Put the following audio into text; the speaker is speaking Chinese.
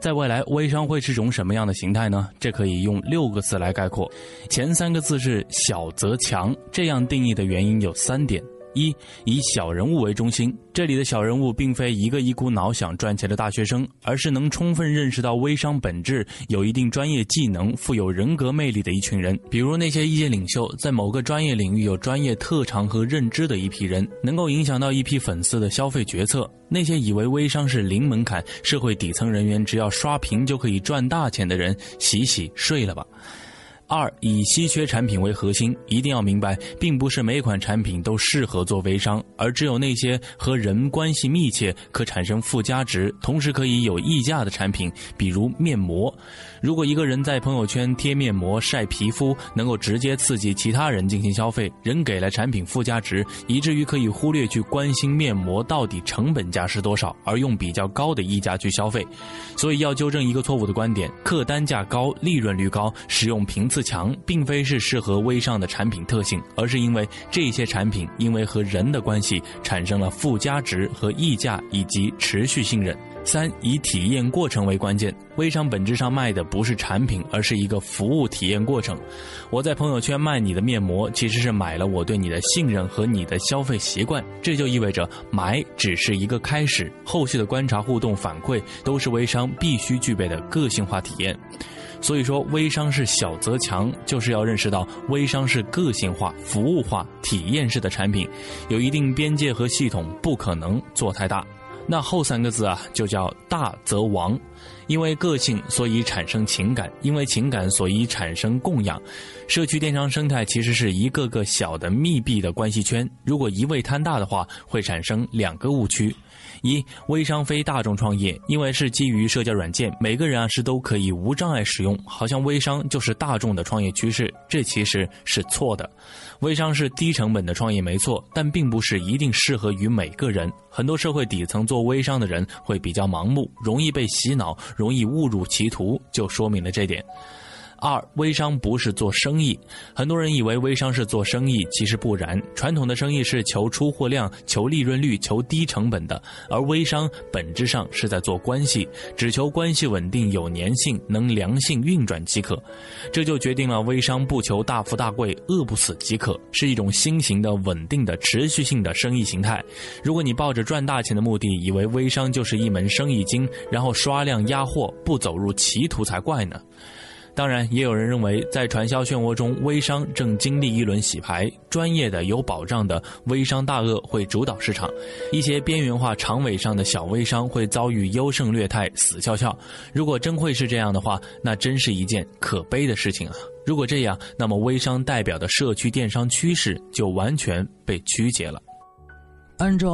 在未来，微商会是种什么样的形态呢？这可以用六个字来概括，前三个字是“小则强”。这样定义的原因有三点：一、以小人物为中心，这里的小人物并非一个一股脑想赚钱的大学生，而是能充分认识到微商本质、有一定专业技能、富有人格魅力的一群人。比如那些意见领袖，在某个专业领域有专业特长和认知的一批人，能够影响到一批粉丝的消费决策。那些以为微商是零门槛、社会底层人员只要刷屏就可以赚大钱的人，洗洗睡了吧。二以稀缺产品为核心，一定要明白，并不是每款产品都适合做微商，而只有那些和人关系密切、可产生附加值，同时可以有溢价的产品，比如面膜。如果一个人在朋友圈贴面膜晒皮肤，能够直接刺激其他人进行消费，人给了产品附加值，以至于可以忽略去关心面膜到底成本价是多少，而用比较高的溢价去消费。所以要纠正一个错误的观点：客单价高、利润率高、使用频次。强并非是适合微商的产品特性，而是因为这些产品因为和人的关系产生了附加值和溢价以及持续信任。三以体验过程为关键，微商本质上卖的不是产品，而是一个服务体验过程。我在朋友圈卖你的面膜，其实是买了我对你的信任和你的消费习惯。这就意味着买只是一个开始，后续的观察、互动、反馈都是微商必须具备的个性化体验。所以说，微商是小则强，就是要认识到微商是个性化、服务化、体验式的产品，有一定边界和系统，不可能做太大。那后三个字啊，就叫大则亡。因为个性，所以产生情感；因为情感，所以产生供养。社区电商生态其实是一个个小的密闭的关系圈，如果一味贪大的话，会产生两个误区。一微商非大众创业，因为是基于社交软件，每个人啊是都可以无障碍使用，好像微商就是大众的创业趋势，这其实是错的。微商是低成本的创业没错，但并不是一定适合于每个人。很多社会底层做微商的人会比较盲目，容易被洗脑，容易误入歧途，就说明了这点。二，微商不是做生意，很多人以为微商是做生意，其实不然。传统的生意是求出货量、求利润率、求低成本的，而微商本质上是在做关系，只求关系稳定、有粘性、能良性运转即可。这就决定了微商不求大富大贵、饿不死即可，是一种新型的、稳定的、持续性的生意形态。如果你抱着赚大钱的目的，以为微商就是一门生意经，然后刷量压货，不走入歧途才怪呢。当然，也有人认为，在传销漩涡中，微商正经历一轮洗牌，专业的、有保障的微商大鳄会主导市场，一些边缘化、长尾上的小微商会遭遇优胜劣汰、死翘翘。如果真会是这样的话，那真是一件可悲的事情啊！如果这样，那么微商代表的社区电商趋势就完全被曲解了。按照。